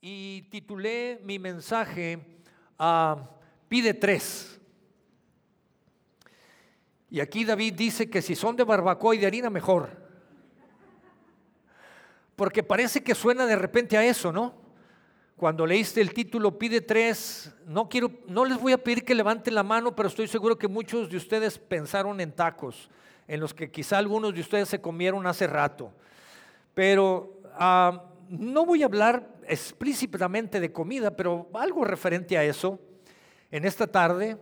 y titulé mi mensaje a Pide tres. Y aquí David dice que si son de barbacoa y de harina, mejor. Porque parece que suena de repente a eso, ¿no? Cuando leíste el título Pide tres, no quiero, no les voy a pedir que levanten la mano, pero estoy seguro que muchos de ustedes pensaron en tacos, en los que quizá algunos de ustedes se comieron hace rato. Pero ah, no voy a hablar explícitamente de comida, pero algo referente a eso en esta tarde.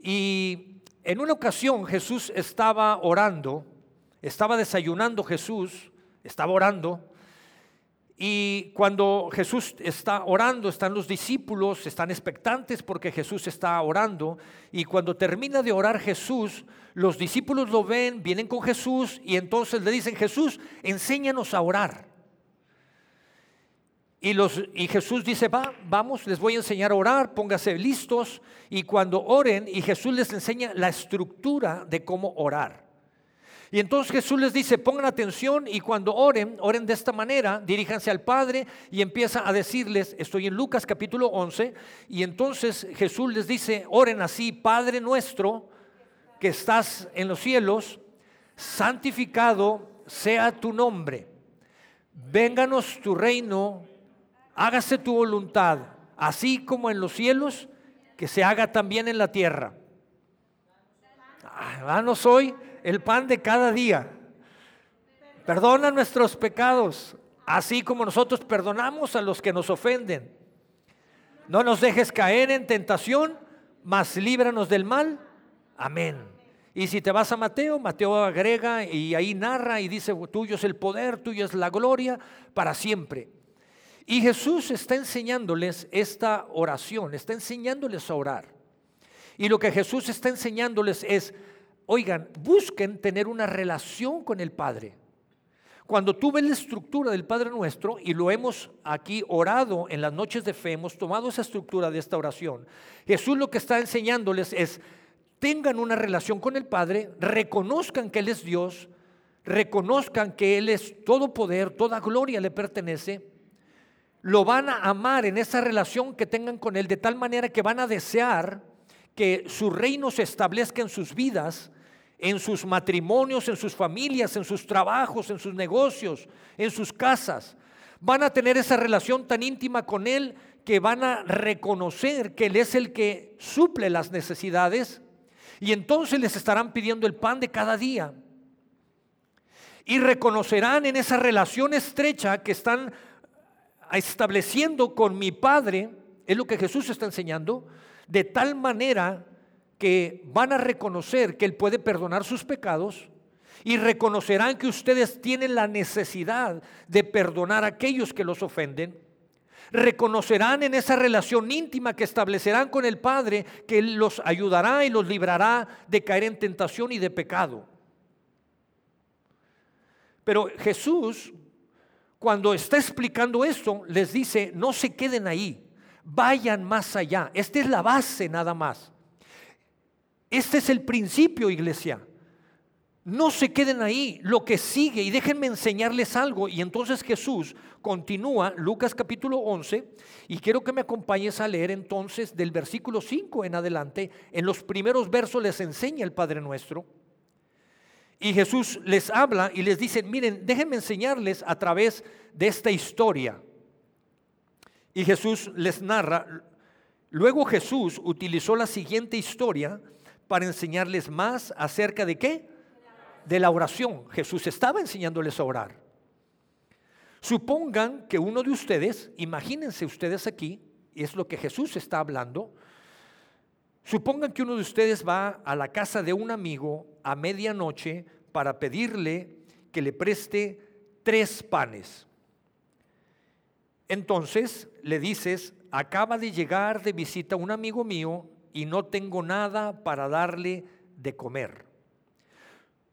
Y en una ocasión Jesús estaba orando, estaba desayunando Jesús, estaba orando. Y cuando Jesús está orando, están los discípulos, están expectantes porque Jesús está orando. Y cuando termina de orar Jesús, los discípulos lo ven, vienen con Jesús y entonces le dicen, Jesús, enséñanos a orar. Y, Jesús dice, va, vamos, les voy a enseñar a orar, póngase listos. Y cuando oren, y Jesús les enseña la estructura de cómo orar. Y entonces Jesús les dice, pongan atención y cuando oren, oren de esta manera, diríjanse al Padre y empieza a decirles, estoy en Lucas capítulo 11, y entonces Jesús les dice, oren así, Padre nuestro que estás en los cielos, santificado sea tu nombre, vénganos tu reino hágase tu voluntad, así como en los cielos, que se haga también en la tierra. Danos hoy el pan de cada día. Perdona nuestros pecados, así como nosotros perdonamos a los que nos ofenden. No nos dejes caer en tentación, mas líbranos del mal. Amén. Y si te vas a Mateo, Mateo agrega y ahí narra y dice, tuyo es el poder, tuyo es la gloria para siempre. Y Jesús está enseñándoles esta oración, está enseñándoles a orar. Y lo que Jesús está enseñándoles es, oigan, busquen tener una relación con el Padre. Cuando tú ves la estructura del Padre nuestro, y lo hemos aquí orado en las noches de fe, hemos tomado esa estructura de esta oración, Jesús lo que está enseñándoles es, tengan una relación con el Padre, reconozcan que Él es Dios, reconozcan que Él es todo poder, toda gloria le pertenece, lo van a amar en esa relación que tengan con Él, de tal manera que van a desear que su reino se establezca en sus vidas, en sus matrimonios, en sus familias, en sus trabajos, en sus negocios, en sus casas. Van a tener esa relación tan íntima con Él que van a reconocer que Él es el que suple las necesidades y entonces les estarán pidiendo el pan de cada día. Y reconocerán en esa relación estrecha que están estableciendo con mi Padre, es lo que Jesús está enseñando, de tal manera que van a reconocer que Él puede perdonar sus pecados y reconocerán que ustedes tienen la necesidad de perdonar a aquellos que los ofenden. Reconocerán en esa relación íntima que establecerán con el Padre que Él los ayudará y los librará de caer en tentación y de pecado. Pero Jesús cuando está explicando esto, les dice, no se queden ahí, vayan más allá. Esta es la base nada más. Este es el principio, iglesia. No se queden ahí, lo que sigue, y déjenme enseñarles algo. Y entonces Jesús continúa, Lucas capítulo 11, y quiero que me acompañes a leer entonces del versículo 5 en adelante. En los primeros versos les enseña el Padre Nuestro. Y Jesús les habla y les dice, miren, déjenme enseñarles a través de esta historia. Y Jesús les narra, luego Jesús utilizó la siguiente historia para enseñarles más acerca de qué? De la oración. Jesús estaba enseñándoles a orar. Supongan que uno de ustedes, imagínense ustedes aquí, es lo que Jesús está hablando, Supongan que uno de ustedes va a la casa de un amigo a medianoche para pedirle que le preste tres panes. Entonces le dices, acaba de llegar de visita un amigo mío y no tengo nada para darle de comer.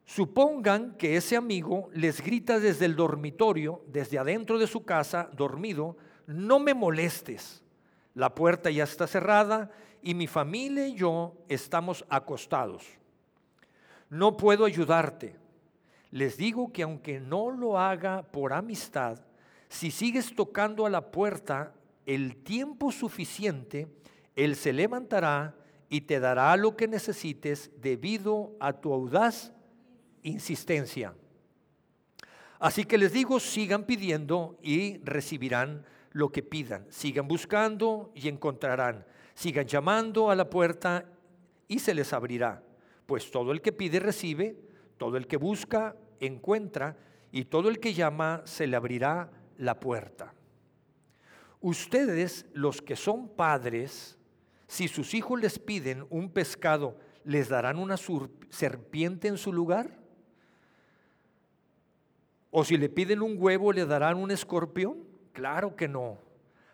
Supongan que ese amigo les grita desde el dormitorio, desde adentro de su casa, dormido, no me molestes, la puerta ya está cerrada y mi familia y yo estamos acostados. No puedo ayudarte. Les digo que aunque no lo haga por amistad, si sigues tocando a la puerta, el tiempo suficiente, Él se levantará y te dará lo que necesites debido a tu audaz insistencia. Así que les digo, sigan pidiendo y recibirán lo que pidan. Sigan buscando y encontrarán. Sigan llamando a la puerta y se les abrirá. Pues todo el que pide recibe, todo el que busca encuentra y todo el que llama se le abrirá la puerta. Ustedes, los que son padres, si sus hijos les piden un pescado, ¿les darán una serpiente en su lugar? ¿O si le piden un huevo, le darán un escorpión? Claro que no.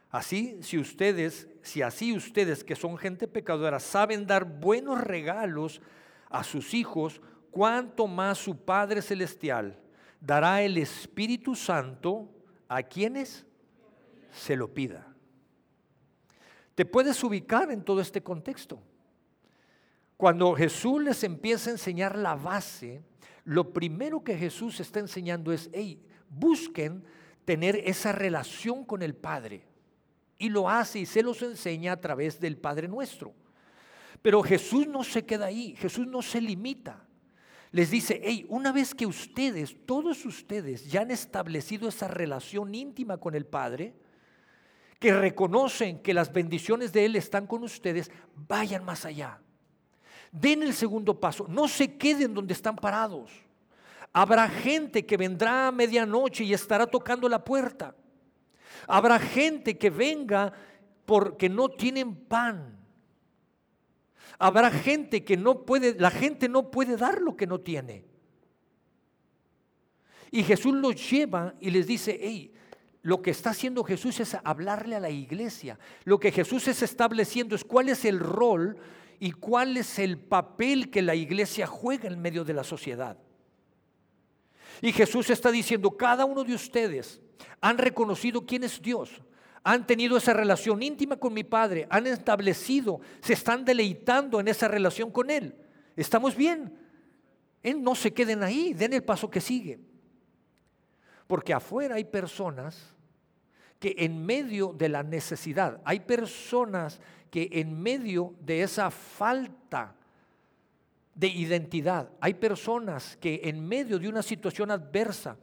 Así, si ustedes, si así ustedes que son gente pecadora saben dar buenos regalos a sus hijos, cuánto más su Padre celestial dará el Espíritu Santo a quienes se lo pida. Te puedes ubicar en todo este contexto. Cuando Jesús les empieza a enseñar la base, lo primero que Jesús está enseñando es, hey, busquen tener esa relación con el Padre. Y lo hace y se los enseña a través del Padre nuestro. Pero Jesús no se queda ahí, Jesús no se limita. Les dice, hey, una vez que ustedes, todos ustedes ya han establecido esa relación íntima con el Padre, que reconocen que las bendiciones de Él están con ustedes, vayan más allá. Den el segundo paso, no se queden donde están parados. Habrá gente que vendrá a medianoche y estará tocando la puerta. Habrá gente que venga porque no tienen pan. Habrá gente que no puede, la gente no puede dar lo que no tiene. Y Jesús los lleva y les dice, hey, lo que está haciendo Jesús es hablarle a la iglesia. Lo que Jesús es estableciendo es cuál es el rol y cuál es el papel que la iglesia juega en medio de la sociedad. Y Jesús está diciendo, cada uno de ustedes han reconocido quién es Dios, han tenido esa relación íntima con mi Padre, han establecido, se están deleitando en esa relación con Él. Estamos bien. Él no se queden ahí, den el paso que sigue. Porque afuera hay personas que en medio de la necesidad, hay personas que en medio de esa falta de identidad, hay personas que en medio de una situación adversa,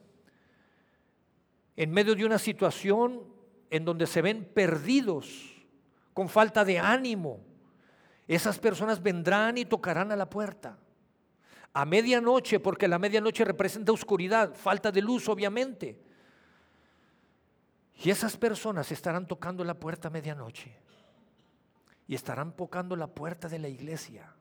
en medio de una situación en donde se ven perdidos, con falta de ánimo, esas personas vendrán y tocarán a la puerta. A medianoche, porque la medianoche representa oscuridad, falta de luz obviamente. Y esas personas estarán tocando la puerta a medianoche y estarán tocando la puerta de la iglesia.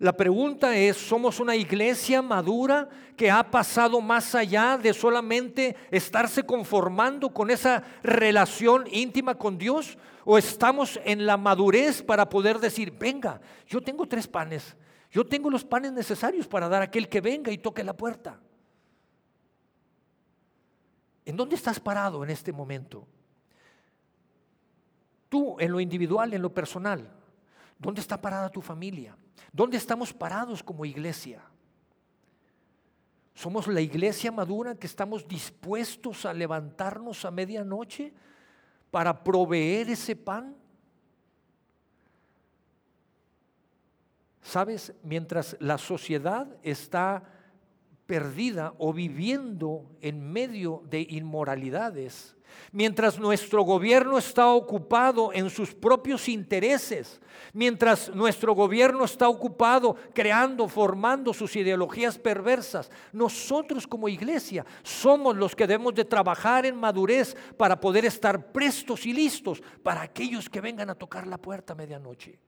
La pregunta es, ¿somos una iglesia madura que ha pasado más allá de solamente estarse conformando con esa relación íntima con Dios? ¿O estamos en la madurez para poder decir, venga, yo tengo tres panes, yo tengo los panes necesarios para dar a aquel que venga y toque la puerta? ¿En dónde estás parado en este momento? Tú, en lo individual, en lo personal, ¿dónde está parada tu familia? ¿Dónde estamos parados como iglesia? ¿Somos la iglesia madura que estamos dispuestos a levantarnos a medianoche para proveer ese pan? Sabes, mientras la sociedad está perdida o viviendo en medio de inmoralidades, mientras nuestro gobierno está ocupado en sus propios intereses, mientras nuestro gobierno está ocupado creando, formando sus ideologías perversas, nosotros como iglesia somos los que debemos de trabajar en madurez para poder estar prestos y listos para aquellos que vengan a tocar la puerta a medianoche.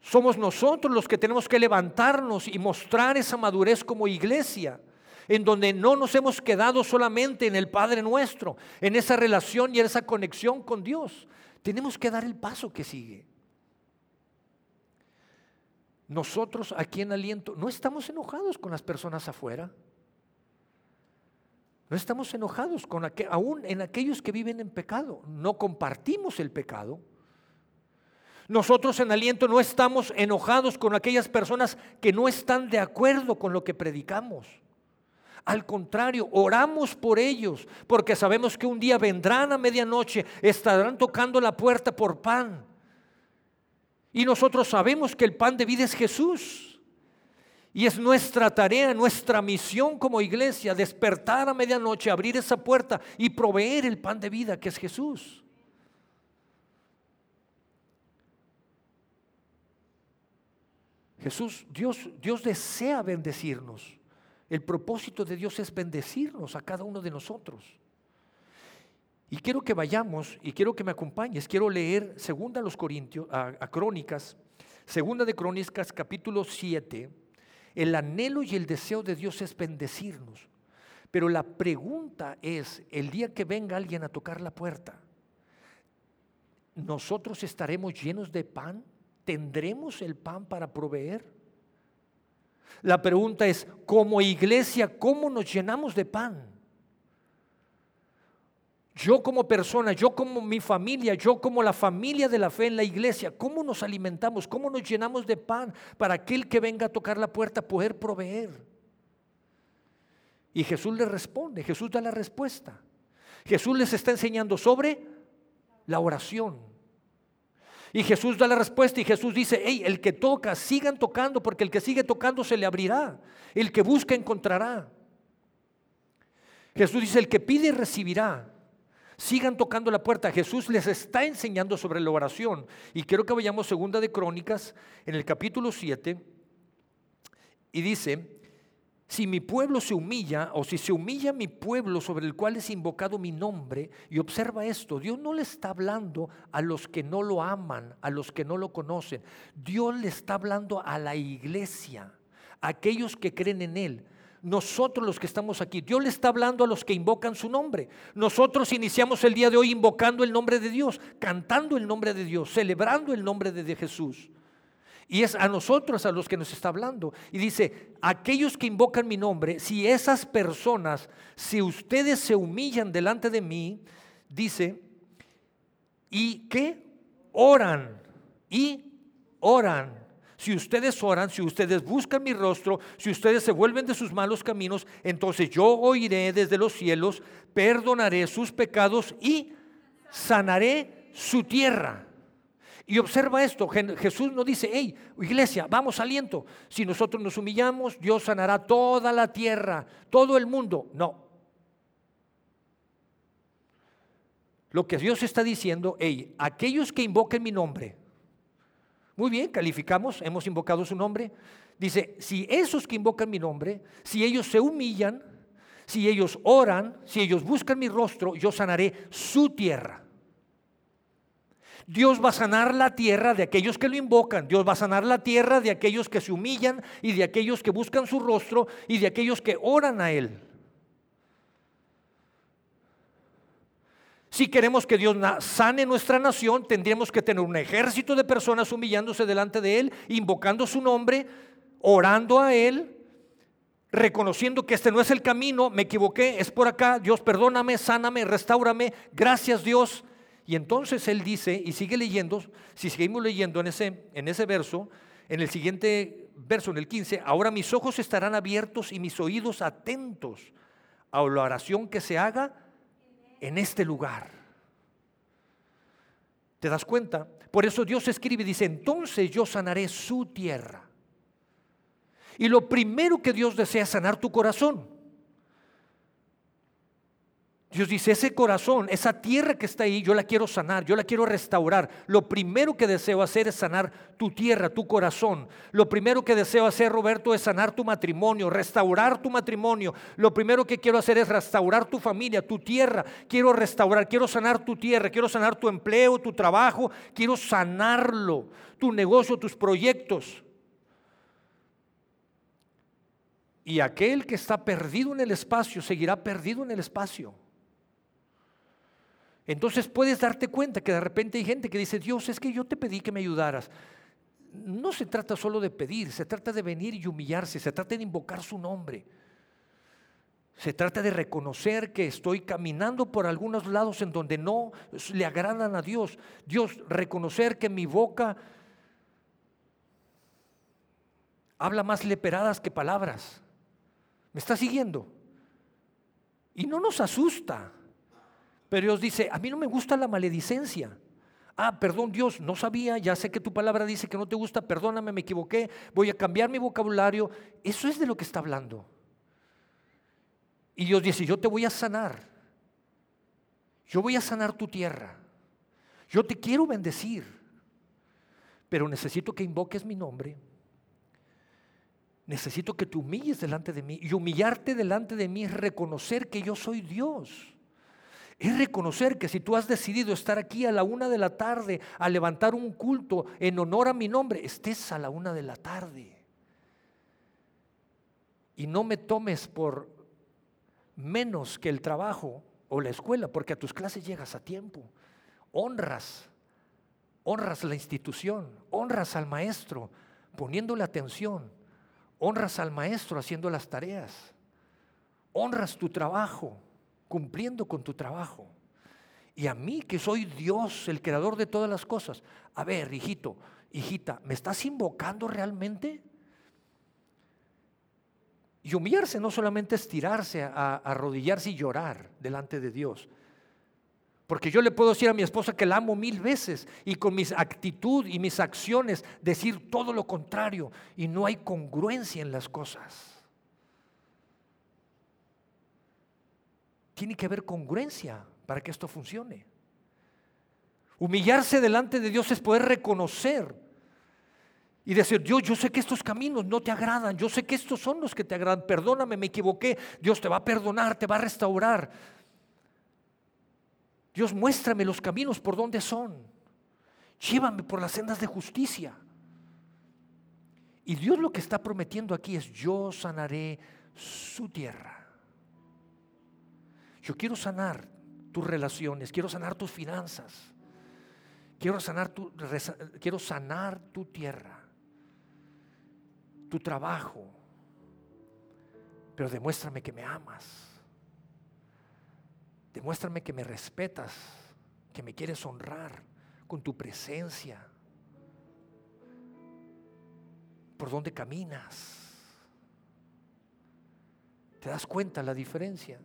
Somos nosotros los que tenemos que levantarnos y mostrar esa madurez como iglesia en donde no nos hemos quedado solamente en el Padre nuestro, en esa relación y en esa conexión con Dios. Tenemos que dar el paso que sigue. Nosotros aquí en Aliento no estamos enojados con las personas afuera. No estamos enojados con aún en aquellos que viven en pecado. No compartimos el pecado. Nosotros en aliento no estamos enojados con aquellas personas que no están de acuerdo con lo que predicamos. Al contrario, oramos por ellos, porque sabemos que un día vendrán a medianoche, estarán tocando la puerta por pan. Y nosotros sabemos que el pan de vida es Jesús. Y es nuestra tarea, nuestra misión como iglesia, despertar a medianoche, abrir esa puerta y proveer el pan de vida que es Jesús. Jesús, Dios, Dios desea bendecirnos. El propósito de Dios es bendecirnos a cada uno de nosotros. Y quiero que vayamos y quiero que me acompañes. Quiero leer segunda los Corintios, a Crónicas, segunda de Crónicas, capítulo 7. El anhelo y el deseo de Dios es bendecirnos. Pero la pregunta es, el día que venga alguien a tocar la puerta, ¿nosotros estaremos llenos de pan? ¿Tendremos el pan para proveer? La pregunta es, como iglesia, ¿cómo nos llenamos de pan? Yo como persona, yo como mi familia, yo como la familia de la fe en la iglesia, ¿cómo nos alimentamos? ¿Cómo nos llenamos de pan para aquel que venga a tocar la puerta poder proveer? Y Jesús le responde, Jesús da la respuesta. Jesús les está enseñando sobre la oración. Y Jesús da la respuesta y Jesús dice, hey, el que toca, sigan tocando porque el que sigue tocando se le abrirá. El que busca encontrará. Jesús dice, el que pide recibirá. Sigan tocando la puerta. Jesús les está enseñando sobre la oración. Y quiero que vayamos segunda de Crónicas en el capítulo 7. Y dice, si mi pueblo se humilla, o si se humilla mi pueblo sobre el cual es invocado mi nombre, y observa esto, Dios no le está hablando a los que no lo aman, a los que no lo conocen. Dios le está hablando a la iglesia, a aquellos que creen en Él. Nosotros los que estamos aquí, Dios le está hablando a los que invocan su nombre. Nosotros iniciamos el día de hoy invocando el nombre de Dios, cantando el nombre de Dios, celebrando el nombre de Jesús. Y es a nosotros a los que nos está hablando. Y dice, aquellos que invocan mi nombre, si esas personas, si ustedes se humillan delante de mí, dice, y que oran, y oran. Si ustedes oran, si ustedes buscan mi rostro, si ustedes se vuelven de sus malos caminos, entonces yo oiré desde los cielos, perdonaré sus pecados y sanaré su tierra. Y observa esto, Jesús no dice, hey, iglesia, vamos aliento. Si nosotros nos humillamos, Dios sanará toda la tierra, todo el mundo. No. Lo que Dios está diciendo, hey, aquellos que invoquen mi nombre, muy bien, calificamos, hemos invocado su nombre. Dice, si esos que invocan mi nombre, si ellos se humillan, si ellos oran, si ellos buscan mi rostro, yo sanaré su tierra. Dios va a sanar la tierra de aquellos que lo invocan. Dios va a sanar la tierra de aquellos que se humillan y de aquellos que buscan su rostro y de aquellos que oran a Él. Si queremos que Dios sane nuestra nación, tendríamos que tener un ejército de personas humillándose delante de Él, invocando su nombre, orando a Él, reconociendo que este no es el camino, me equivoqué, es por acá, Dios perdóname, sáname, restaurame, gracias Dios. Y entonces él dice, y sigue leyendo, si seguimos leyendo en ese, en ese verso, en el siguiente verso, en el 15, ahora mis ojos estarán abiertos y mis oídos atentos a la oración que se haga en este lugar. ¿Te das cuenta? Por eso Dios escribe y dice, entonces yo sanaré su tierra. Y lo primero que Dios desea es sanar tu corazón. Dios dice, ese corazón, esa tierra que está ahí, yo la quiero sanar, yo la quiero restaurar. Lo primero que deseo hacer es sanar tu tierra, tu corazón. Lo primero que deseo hacer, Roberto, es sanar tu matrimonio, restaurar tu matrimonio. Lo primero que quiero hacer es restaurar tu familia, tu tierra. Quiero restaurar, quiero sanar tu tierra, quiero sanar tu empleo, tu trabajo, quiero sanarlo, tu negocio, tus proyectos. Y aquel que está perdido en el espacio seguirá perdido en el espacio. Entonces puedes darte cuenta que de repente hay gente que dice, Dios, es que yo te pedí que me ayudaras. No se trata solo de pedir, se trata de venir y humillarse, se trata de invocar su nombre. Se trata de reconocer que estoy caminando por algunos lados en donde no le agradan a Dios. Dios, reconocer que mi boca habla más leperadas que palabras. ¿Me está siguiendo? Y no nos asusta. Pero Dios dice, a mí no me gusta la maledicencia. Ah, perdón Dios, no sabía, ya sé que tu palabra dice que no te gusta, perdóname, me equivoqué, voy a cambiar mi vocabulario. Eso es de lo que está hablando. Y Dios dice, yo te voy a sanar. Yo voy a sanar tu tierra. Yo te quiero bendecir. Pero necesito que invoques mi nombre. Necesito que te humilles delante de mí. Y humillarte delante de mí es reconocer que yo soy Dios. Es reconocer que si tú has decidido estar aquí a la una de la tarde a levantar un culto en honor a mi nombre, estés a la una de la tarde. Y no me tomes por menos que el trabajo o la escuela, porque a tus clases llegas a tiempo. Honras, honras la institución, honras al maestro poniéndole atención, honras al maestro haciendo las tareas, honras tu trabajo cumpliendo con tu trabajo. Y a mí que soy Dios, el creador de todas las cosas. A ver, hijito, hijita, ¿me estás invocando realmente? Y humillarse no solamente es tirarse, a, arrodillarse y llorar delante de Dios. Porque yo le puedo decir a mi esposa que la amo mil veces y con mi actitud y mis acciones decir todo lo contrario y no hay congruencia en las cosas. Tiene que haber congruencia para que esto funcione. Humillarse delante de Dios es poder reconocer y decir, Dios, yo sé que estos caminos no te agradan, yo sé que estos son los que te agradan, perdóname, me equivoqué, Dios te va a perdonar, te va a restaurar. Dios, muéstrame los caminos por donde son, llévame por las sendas de justicia. Y Dios lo que está prometiendo aquí es, yo sanaré su tierra. Yo quiero sanar tus relaciones, quiero sanar tus finanzas, quiero sanar tu, quiero sanar tu tierra, tu trabajo. Pero demuéstrame que me amas. Demuéstrame que me respetas, que me quieres honrar con tu presencia. ¿Por dónde caminas? ¿Te das cuenta la diferencia?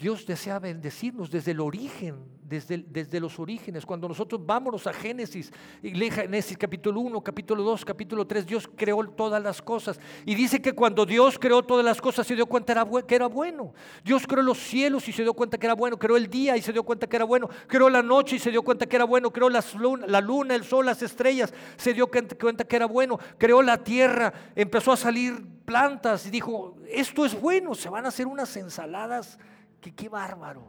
Dios desea bendecirnos desde el origen, desde, desde, los orígenes. Cuando nosotros vámonos a Génesis, y lee Génesis capítulo 1, capítulo 2, capítulo 3, Dios creó todas las cosas. Y dice que cuando Dios creó todas las cosas se dio cuenta que era bueno. Dios creó los cielos y se dio cuenta que era bueno. Creó el día y se dio cuenta que era bueno. Creó la noche y se dio cuenta que era bueno. Creó la luna, el sol, las estrellas. Se dio cuenta que era bueno. Creó la tierra. Empezó a salir plantas y dijo, esto es bueno. Se van a hacer unas ensaladas que qué bárbaro.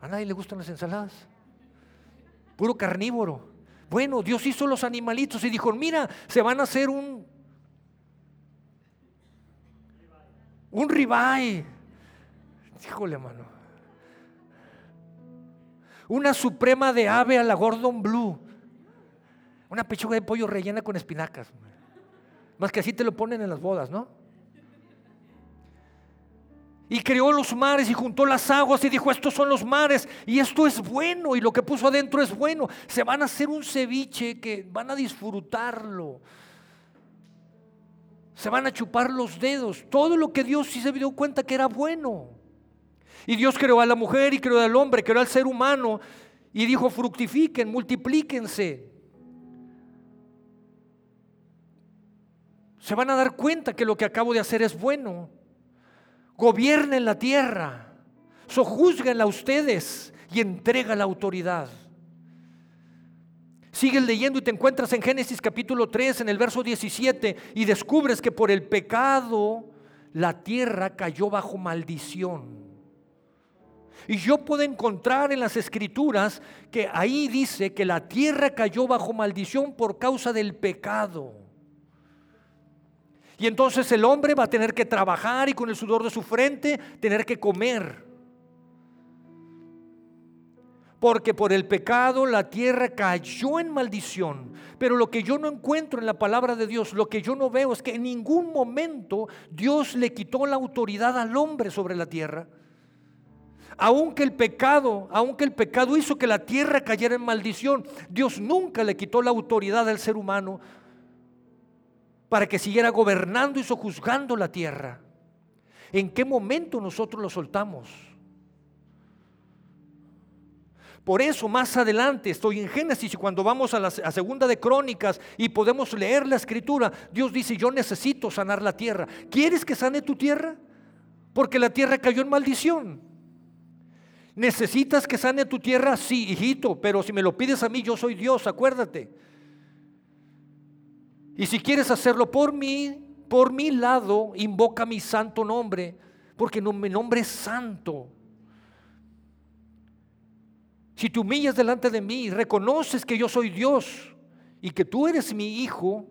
¿A nadie le gustan las ensaladas? Puro carnívoro. Bueno, Dios hizo los animalitos y dijo, mira, se van a hacer un un ribeye. Híjole, mano. Una suprema de ave a la Gordon Blue. Una pechuga de pollo rellena con espinacas. Más que así te lo ponen en las bodas, ¿no? Y creó los mares y juntó las aguas y dijo, estos son los mares y esto es bueno y lo que puso adentro es bueno. Se van a hacer un ceviche que van a disfrutarlo. Se van a chupar los dedos. Todo lo que Dios sí se dio cuenta que era bueno. Y Dios creó a la mujer y creó al hombre, creó al ser humano y dijo, fructifiquen, multiplíquense. Se van a dar cuenta que lo que acabo de hacer es bueno gobiernen la tierra, sojuzguenla ustedes y entrega la autoridad. Sigues leyendo y te encuentras en Génesis capítulo 3, en el verso 17, y descubres que por el pecado la tierra cayó bajo maldición. Y yo puedo encontrar en las escrituras que ahí dice que la tierra cayó bajo maldición por causa del pecado. Y entonces el hombre va a tener que trabajar y con el sudor de su frente tener que comer. Porque por el pecado la tierra cayó en maldición. Pero lo que yo no encuentro en la palabra de Dios, lo que yo no veo es que en ningún momento Dios le quitó la autoridad al hombre sobre la tierra. Aunque el pecado, aunque el pecado hizo que la tierra cayera en maldición, Dios nunca le quitó la autoridad al ser humano para que siguiera gobernando y sojuzgando la tierra. ¿En qué momento nosotros lo soltamos? Por eso más adelante estoy en Génesis y cuando vamos a la segunda de Crónicas y podemos leer la escritura, Dios dice, yo necesito sanar la tierra. ¿Quieres que sane tu tierra? Porque la tierra cayó en maldición. ¿Necesitas que sane tu tierra? Sí, hijito, pero si me lo pides a mí, yo soy Dios, acuérdate. Y si quieres hacerlo por mí, por mi lado, invoca mi santo nombre, porque mi nombre es santo. Si te humillas delante de mí y reconoces que yo soy Dios y que tú eres mi hijo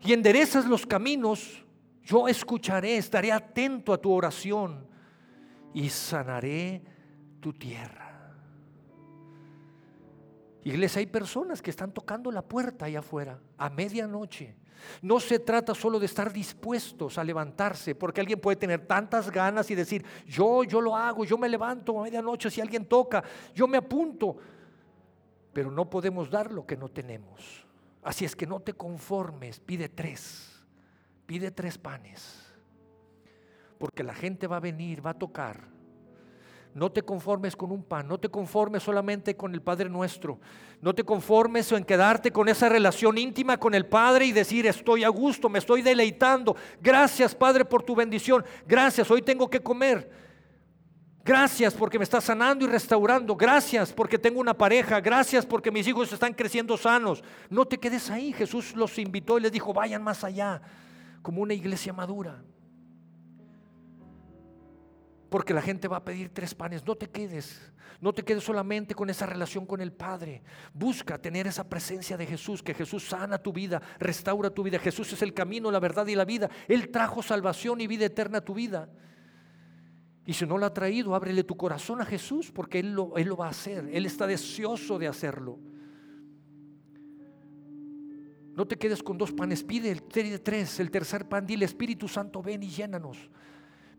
y enderezas los caminos, yo escucharé, estaré atento a tu oración y sanaré tu tierra. Iglesia, hay personas que están tocando la puerta allá afuera a medianoche. No se trata solo de estar dispuestos a levantarse, porque alguien puede tener tantas ganas y decir, yo, yo lo hago, yo me levanto a medianoche si alguien toca, yo me apunto, pero no podemos dar lo que no tenemos. Así es que no te conformes, pide tres, pide tres panes, porque la gente va a venir, va a tocar no te conformes con un pan, no te conformes solamente con el Padre nuestro, no te conformes en quedarte con esa relación íntima con el Padre y decir estoy a gusto, me estoy deleitando. Gracias Padre por tu bendición, gracias, hoy tengo que comer. Gracias porque me estás sanando y restaurando. Gracias porque tengo una pareja. Gracias porque mis hijos están creciendo sanos. No te quedes ahí. Jesús los invitó y les dijo, vayan más allá, como una iglesia madura porque la gente va a pedir tres panes. No te quedes, no te quedes solamente con esa relación con el Padre. Busca tener esa presencia de Jesús, que Jesús sana tu vida, restaura tu vida. Jesús es el camino, la verdad y la vida. Él trajo salvación y vida eterna a tu vida. Y si no lo ha traído, ábrele tu corazón a Jesús, porque Él lo, Él lo va a hacer. Él está deseoso de hacerlo. No te quedes con dos panes, pide el tres, el tercer pan, dile Espíritu Santo, ven y llénanos.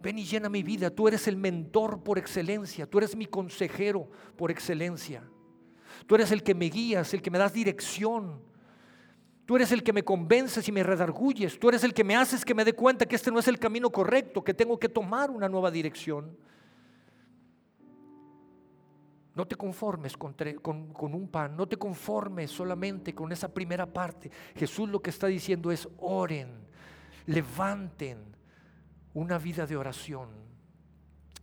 Ven y llena mi vida. Tú eres el mentor por excelencia. Tú eres mi consejero por excelencia. Tú eres el que me guías, el que me das dirección. Tú eres el que me convences y me redarguyes. Tú eres el que me haces que me dé cuenta que este no es el camino correcto, que tengo que tomar una nueva dirección. No te conformes con, con, un pan, no te conformes solamente con esa primera parte. Jesús lo que está diciendo es oren, levanten, una vida de oración.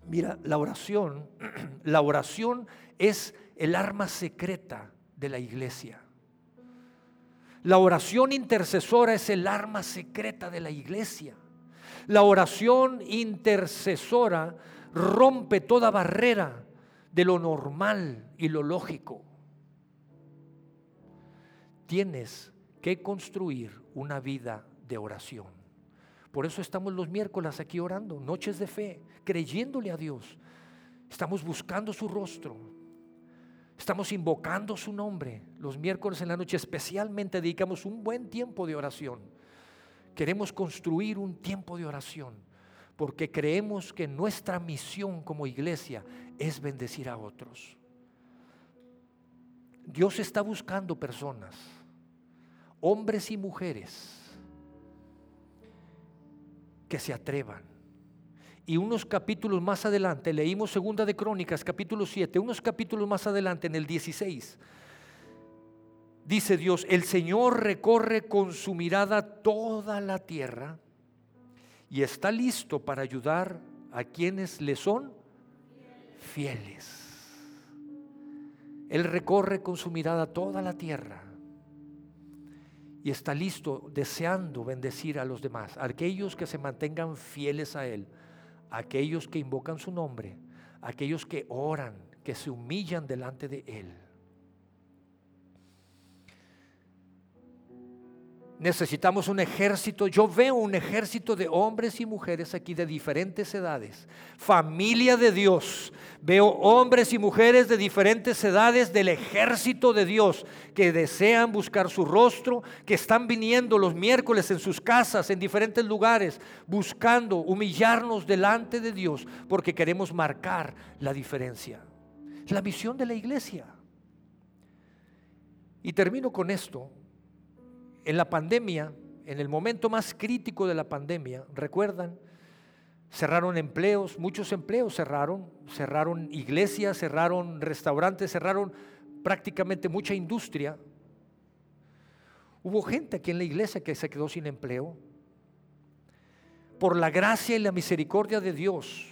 Mira, la oración, la oración es el arma secreta de la iglesia. La oración intercesora es el arma secreta de la iglesia. La oración intercesora rompe toda barrera de lo normal y lo lógico. Tienes que construir una vida de oración. Por eso estamos los miércoles aquí orando, noches de fe, creyéndole a Dios. Estamos buscando su rostro. Estamos invocando su nombre. Los miércoles en la noche especialmente dedicamos un buen tiempo de oración. Queremos construir un tiempo de oración porque creemos que nuestra misión como iglesia es bendecir a otros. Dios está buscando personas, hombres y mujeres que se atrevan. Y unos capítulos más adelante, leímos Segunda de Crónicas, capítulo 7, unos capítulos más adelante, en el 16, dice Dios, el Señor recorre con su mirada toda la tierra y está listo para ayudar a quienes le son fieles. Él recorre con su mirada toda la tierra y está listo, deseando bendecir a los demás, aquellos que se mantengan fieles a Él, aquellos que invocan su nombre, aquellos que oran, que se humillan delante de Él. Necesitamos un ejército, yo veo un ejército de hombres y mujeres aquí de diferentes edades, familia de Dios. Veo hombres y mujeres de diferentes edades del ejército de Dios que desean buscar su rostro, que están viniendo los miércoles en sus casas, en diferentes lugares, buscando humillarnos delante de Dios porque queremos marcar la diferencia. La misión de la iglesia. Y termino con esto en la pandemia, en el momento más crítico de la pandemia, recuerdan, cerraron empleos, muchos empleos cerraron, cerraron iglesias, cerraron restaurantes, cerraron prácticamente mucha industria. Hubo gente aquí en la iglesia que se quedó sin empleo. Por la gracia y la misericordia de Dios,